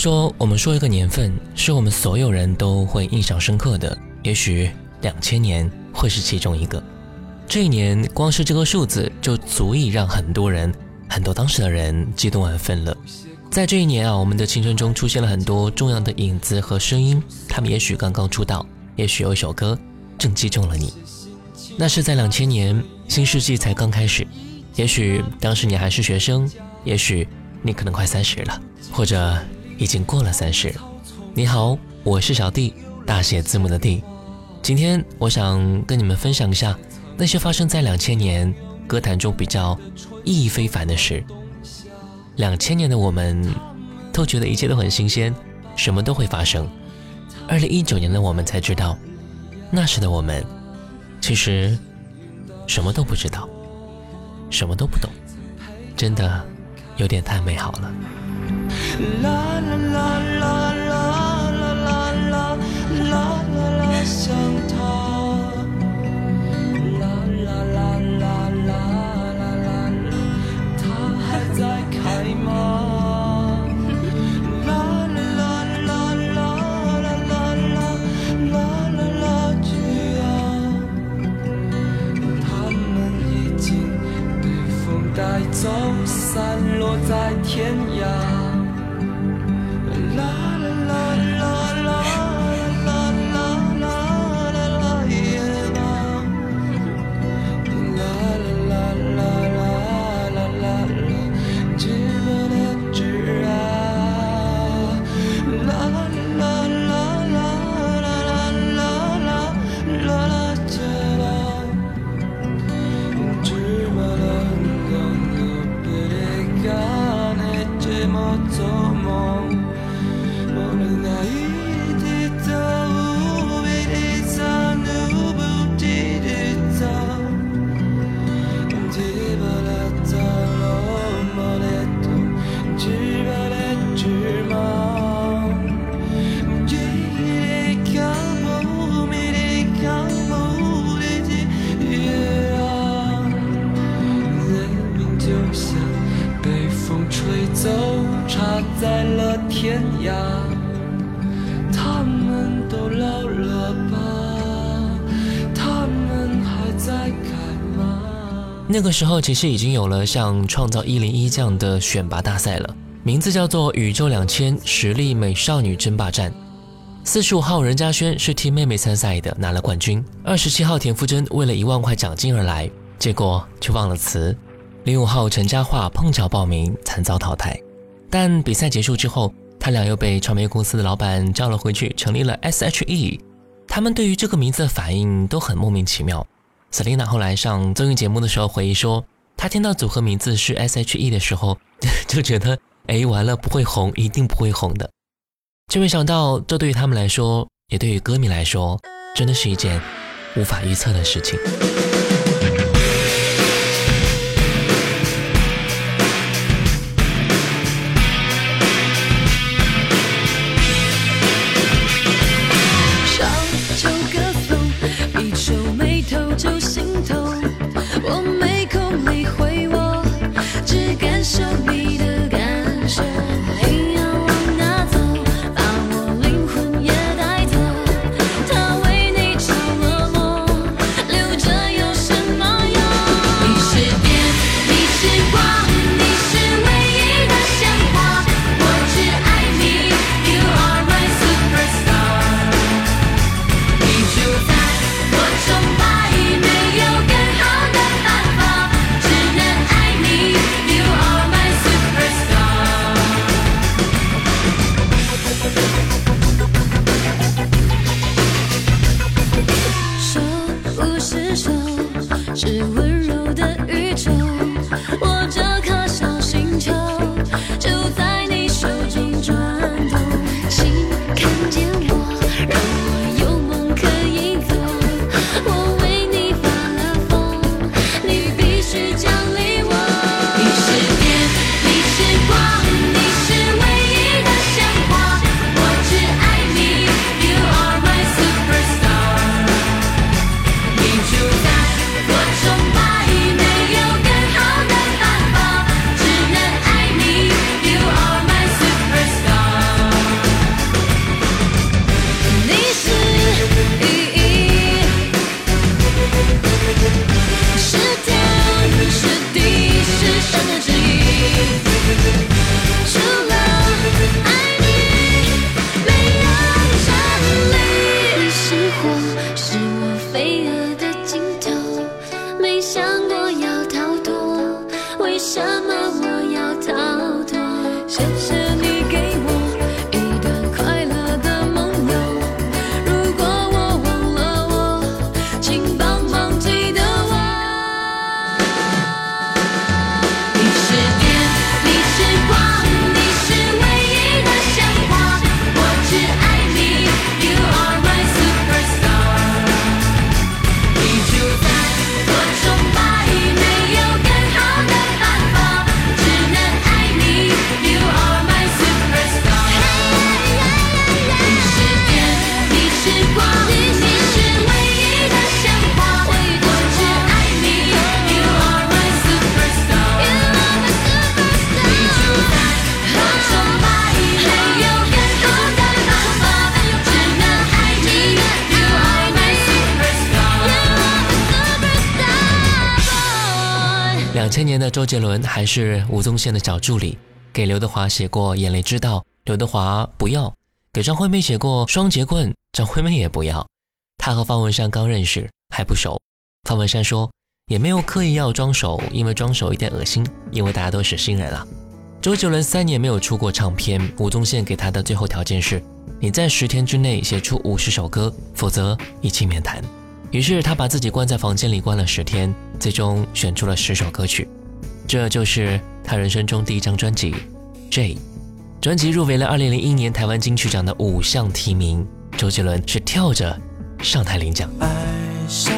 说我们说一个年份是我们所有人都会印象深刻的，也许两千年会是其中一个。这一年，光是这个数字就足以让很多人、很多当时的人激动万分了。在这一年啊，我们的青春中出现了很多重要的影子和声音，他们也许刚刚出道，也许有一首歌正击中了你。那是在两千年，新世纪才刚开始，也许当时你还是学生，也许你可能快三十了，或者。已经过了三十你好，我是小 D，大写字母的 D。今天我想跟你们分享一下那些发生在两千年歌坛中比较意义非凡的事。两千年的我们都觉得一切都很新鲜，什么都会发生。二零一九年的我们才知道，那时的我们其实什么都不知道，什么都不懂，真的有点太美好了。啦啦啦啦啦啦啦啦啦啦啦，想她，啦啦啦啦啦啦啦啦还在开吗？啦啦啦啦啦啦啦啦啦啦，他们已经被风带走，散落在天涯。天涯。他他们们都老了吧？还在那个时候其实已经有了像《创造一零一》这样的选拔大赛了，名字叫做《宇宙两千实力美少女争霸战》。四十五号任嘉萱是替妹妹参赛的，拿了冠军。二十七号田馥甄为了一万块奖金而来，结果却忘了词。零五号陈嘉桦碰巧报名，惨遭淘汰。但比赛结束之后。他俩又被传媒公司的老板叫了回去，成立了 S.H.E。他们对于这个名字的反应都很莫名其妙。Selina 后来上综艺节目的时候回忆说，她听到组合名字是 S.H.E 的时候，就觉得哎，完了，不会红，一定不会红的。却没想到，这对于他们来说，也对于歌迷来说，真的是一件无法预测的事情。attention 周杰伦还是吴宗宪的小助理，给刘德华写过《眼泪知道》，刘德华不要；给张惠妹写过《双截棍》，张惠妹也不要。他和方文山刚认识，还不熟。方文山说：“也没有刻意要装熟，因为装熟有点恶心，因为大家都是新人啊。”周杰伦三年没有出过唱片，吴宗宪给他的最后条件是：“你在十天之内写出五十首歌，否则一切免谈。”于是他把自己关在房间里关了十天，最终选出了十首歌曲。这就是他人生中第一张专辑《J》，专辑入围了二零零一年台湾金曲奖的五项提名，周杰伦是跳着上台领奖。爱像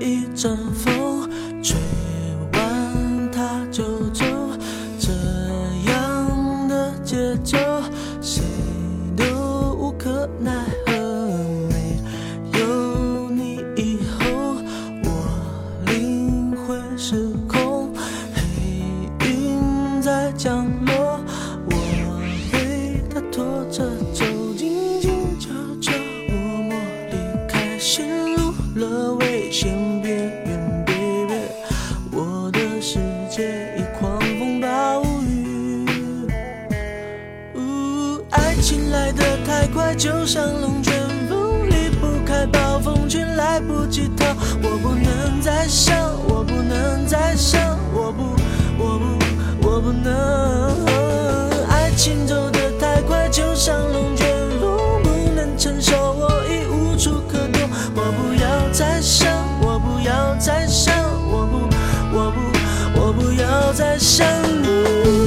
一阵风。想，我不能再想，我不，我不，我不能。爱情走的太快，就像龙卷风，不能承受，我已无处可躲。我不要再想，我不要再想，我不，我不，我不要再想你。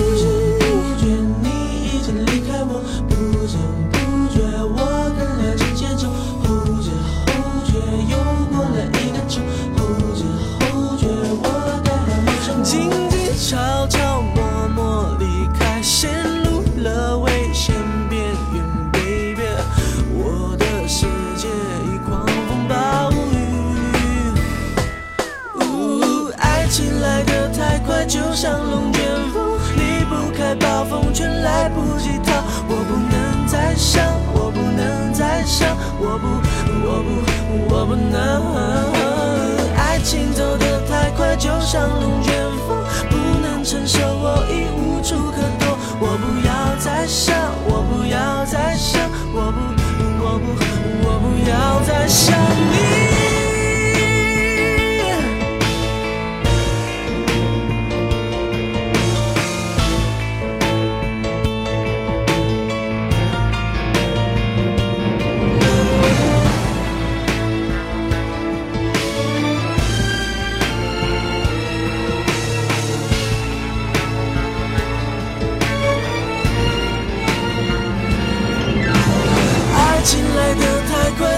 不能承受，我已无处可躲。我不要再想，我不要再想，我不，我不，我不要再想你。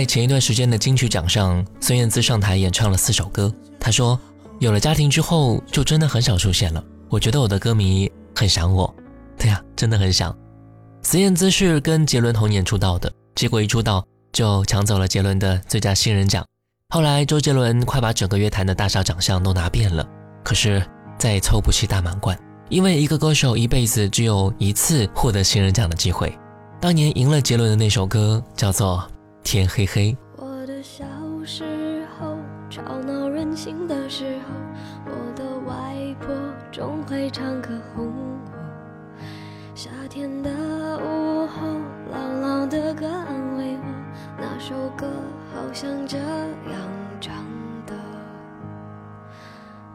在前一段时间的金曲奖上，孙燕姿上台演唱了四首歌。她说：“有了家庭之后，就真的很少出现了。我觉得我的歌迷很想我，对呀，真的很想。”孙燕姿是跟杰伦同年出道的，结果一出道就抢走了杰伦的最佳新人奖。后来周杰伦快把整个乐坛的大大小奖项都拿遍了，可是再也凑不齐大满贯，因为一个歌手一辈子只有一次获得新人奖的机会。当年赢了杰伦的那首歌叫做。天黑黑我的小时候吵闹任性的时候我的外婆总会唱歌哄我夏天的午后姥姥的歌安慰我那首歌好像这样唱的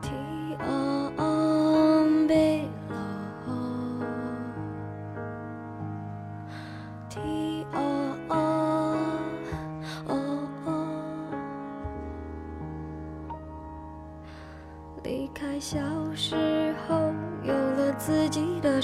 t 哦哦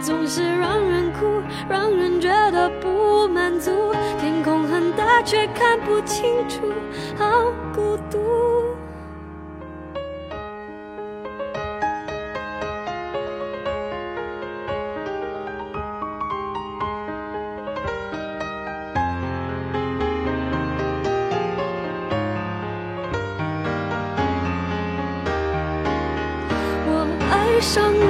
总是让人哭，让人觉得不满足。天空很大，却看不清楚，好孤独。我爱上。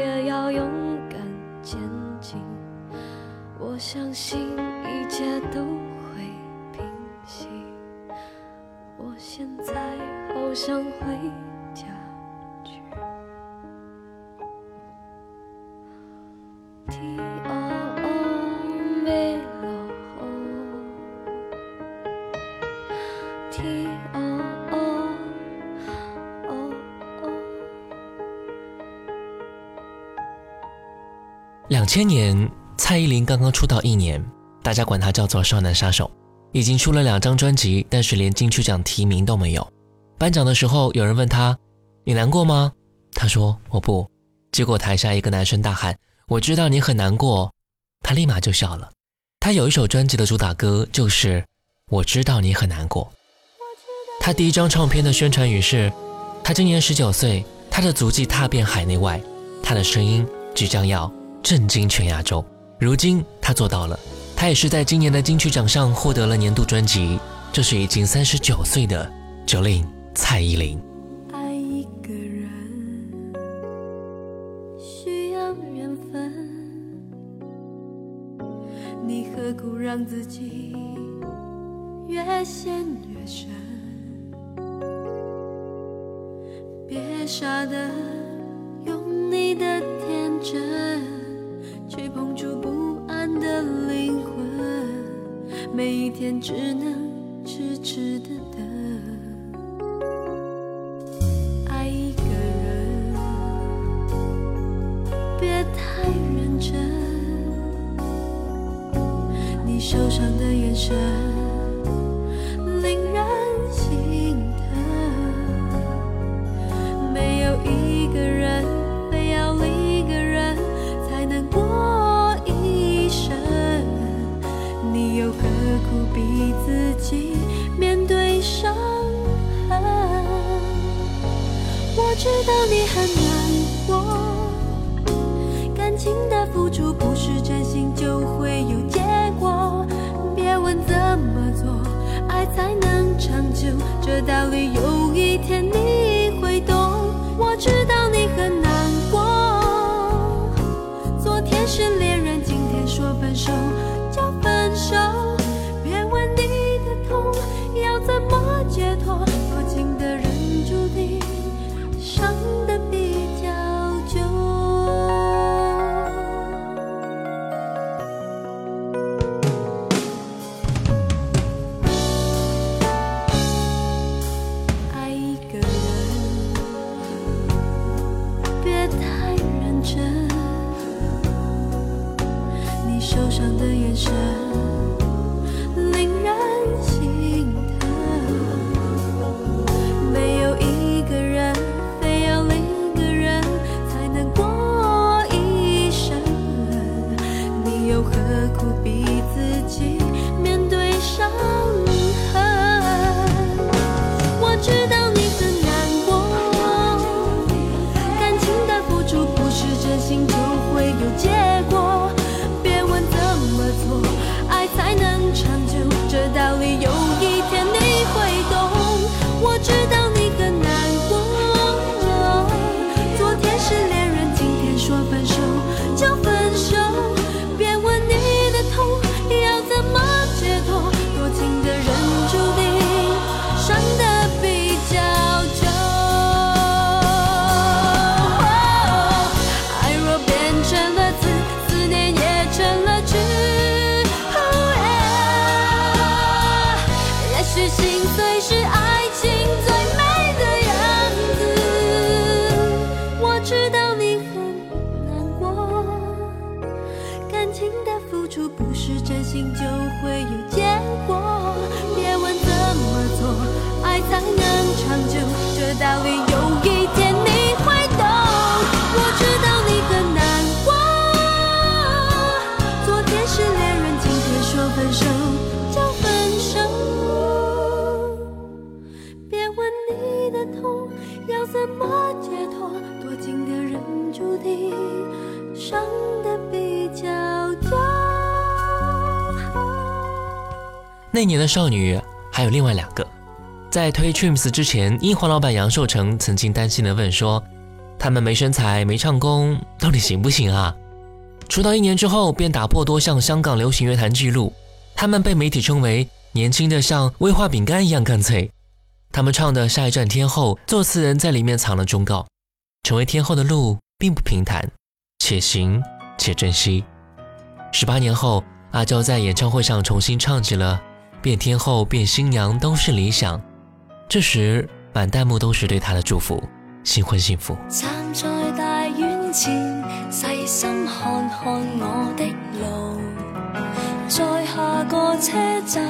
也要勇敢前进，我相信一切都会平息。我现在好想回。千年，蔡依林刚刚出道一年，大家管她叫做“少男杀手”，已经出了两张专辑，但是连金曲奖提名都没有。颁奖的时候，有人问她：“你难过吗？”她说：“我不。”结果台下一个男生大喊：“我知道你很难过。”她立马就笑了。她有一首专辑的主打歌就是《我知道你很难过》。她第一张唱片的宣传语是：“她今年十九岁，她的足迹踏遍海内外，她的声音即将要。”震惊全亚洲如今他做到了他也是在今年的金曲奖上获得了年度专辑这是已经三十九岁的 jolin 蔡依林爱一个人需要缘分你何苦让自己越陷越深别傻的用你的天真碰触不安的灵魂，每一天只能痴痴的等。爱一个人，别太认真。你受伤的眼神。那年的少女还有另外两个，在推 trims 之前，英皇老板杨受成曾经担心地问说：“他们没身材，没唱功，到底行不行啊？”出道一年之后，便打破多项香港流行乐坛纪录。他们被媒体称为“年轻的像威化饼干一样干脆”。他们唱的《下一站天后》，作词人在里面藏了忠告：成为天后的路并不平坦，且行且珍惜。十八年后，阿娇在演唱会上重新唱起了。变天后变新娘都是理想这时满弹幕都是对他的祝福新婚幸福站在大院前细心看看我的路再下个车站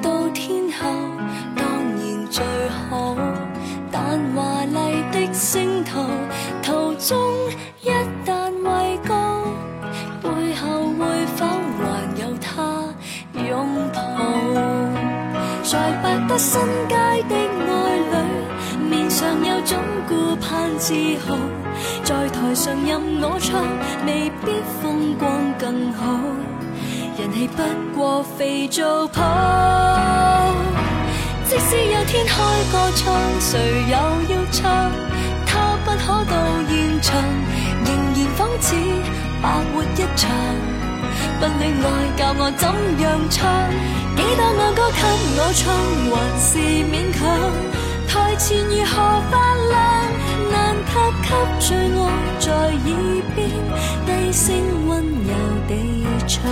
到天后当然最好但华丽的星途途中一旦畏高在百德新街的爱侣，面上有种顾盼自豪。在台上任我唱，未必风光更好。人气不过肥皂泡。即使有天开个唱，谁又要唱？他不可到现场，仍然仿似白活一场。不恋爱教我怎样唱？几多爱歌给我唱，还是勉强？台前如何发亮，难及给最爱在耳边低声温柔地唱。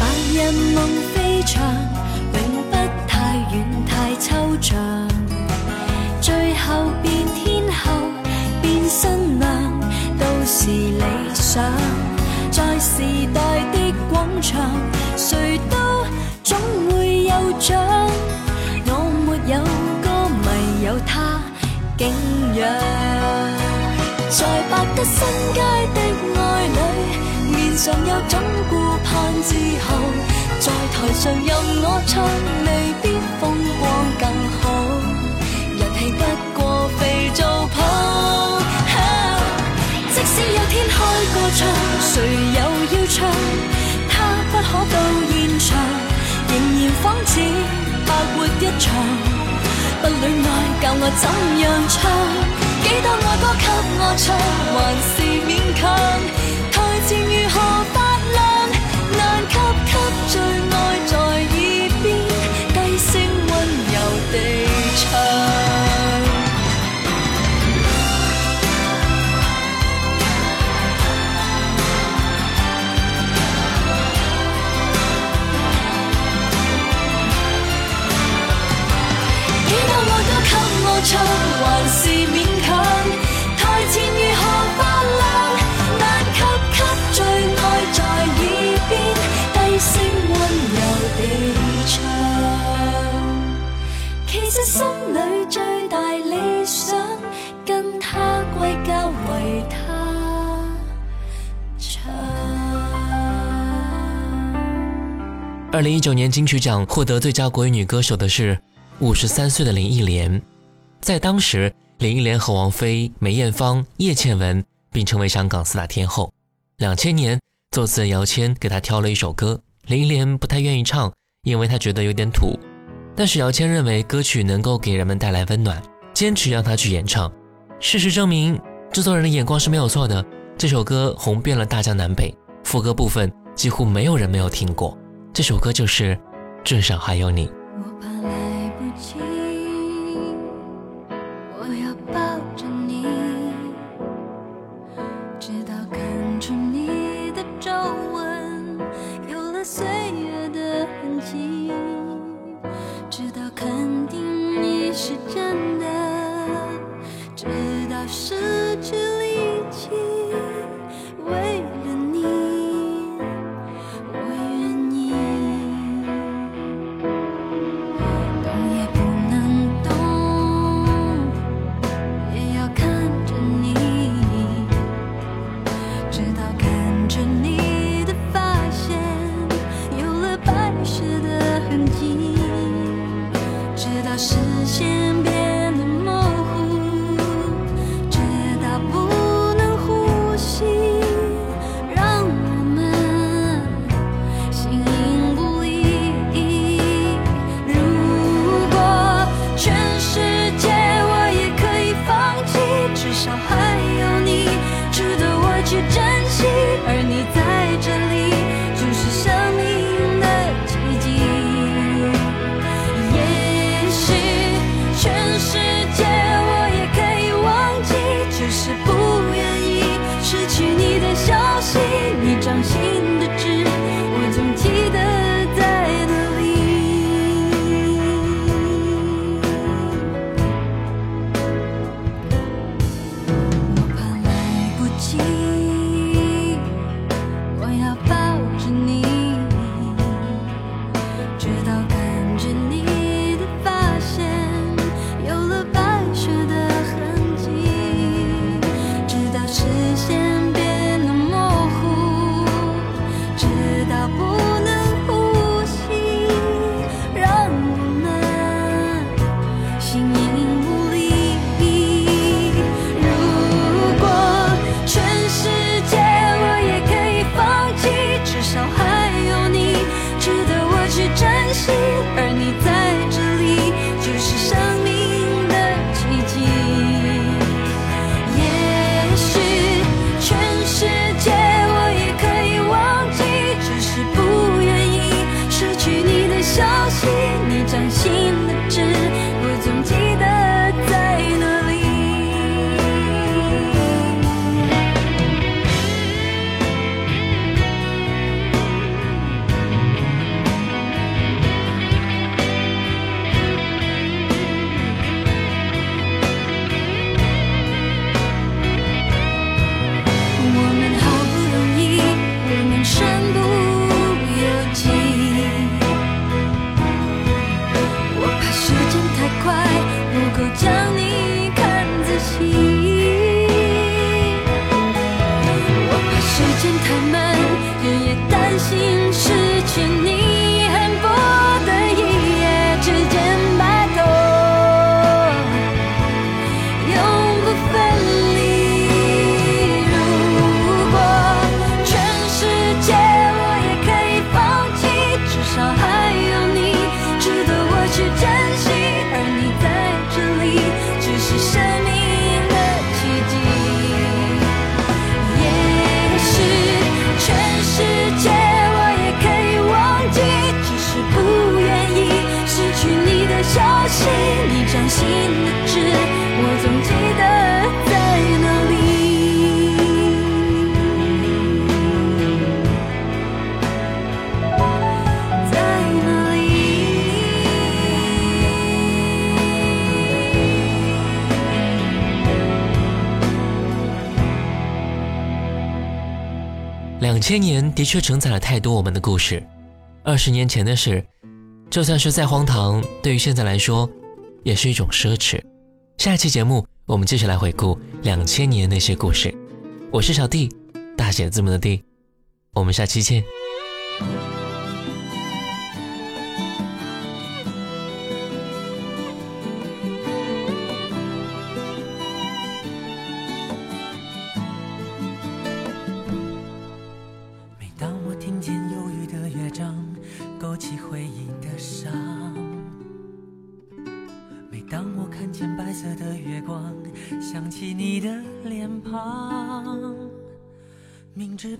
白日梦飞翔，永不太远太抽象。理想在时代的广场，谁都总会有奖。我没有歌迷，有他敬仰。在百德新街的爱侣，面上有种顾盼自豪。在台上任我唱，未必风光更好。人气不。唱，谁又要唱？他不可到现场，仍然仿似白活一场。不恋爱，教我怎样唱？几多爱歌给我唱，还是勉强？太贱。二零一九年金曲奖获得最佳国语女歌手的是五十三岁的林忆莲。在当时，林忆莲和王菲、梅艳芳、叶倩文并称为香港四大天后。两千年，作词的姚谦给她挑了一首歌，林忆莲不太愿意唱，因为她觉得有点土。但是姚谦认为歌曲能够给人们带来温暖，坚持让她去演唱。事实证明，制作人的眼光是没有错的。这首歌红遍了大江南北，副歌部分几乎没有人没有听过。这首歌就是《至少还有你》。千年的确承载了太多我们的故事，二十年前的事，就算是再荒唐，对于现在来说，也是一种奢侈。下一期节目，我们继续来回顾两千年那些故事。我是小 D，大写字母的 D，我们下期见。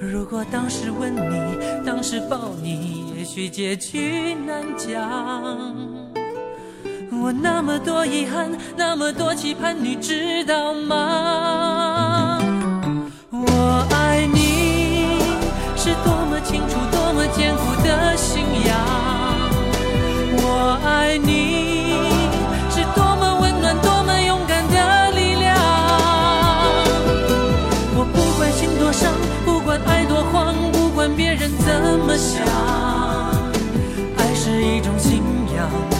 如果当时吻你，当时抱你，也许结局难讲。我那么多遗憾，那么多期盼，你知道吗？我爱你，是多么清楚，多么坚固的信仰。我爱你。别人怎么想？爱是一种信仰。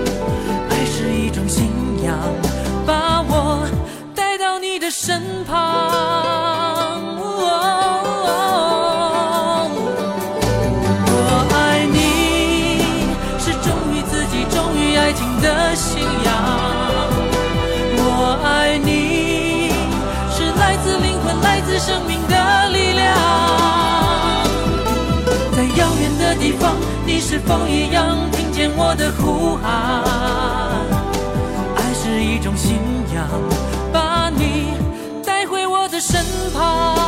身旁，我爱你是忠于自己、忠于爱情的信仰。我爱你是来自灵魂、来自生命的力量。在遥远的地方，你是否一样听见我的呼喊？身旁。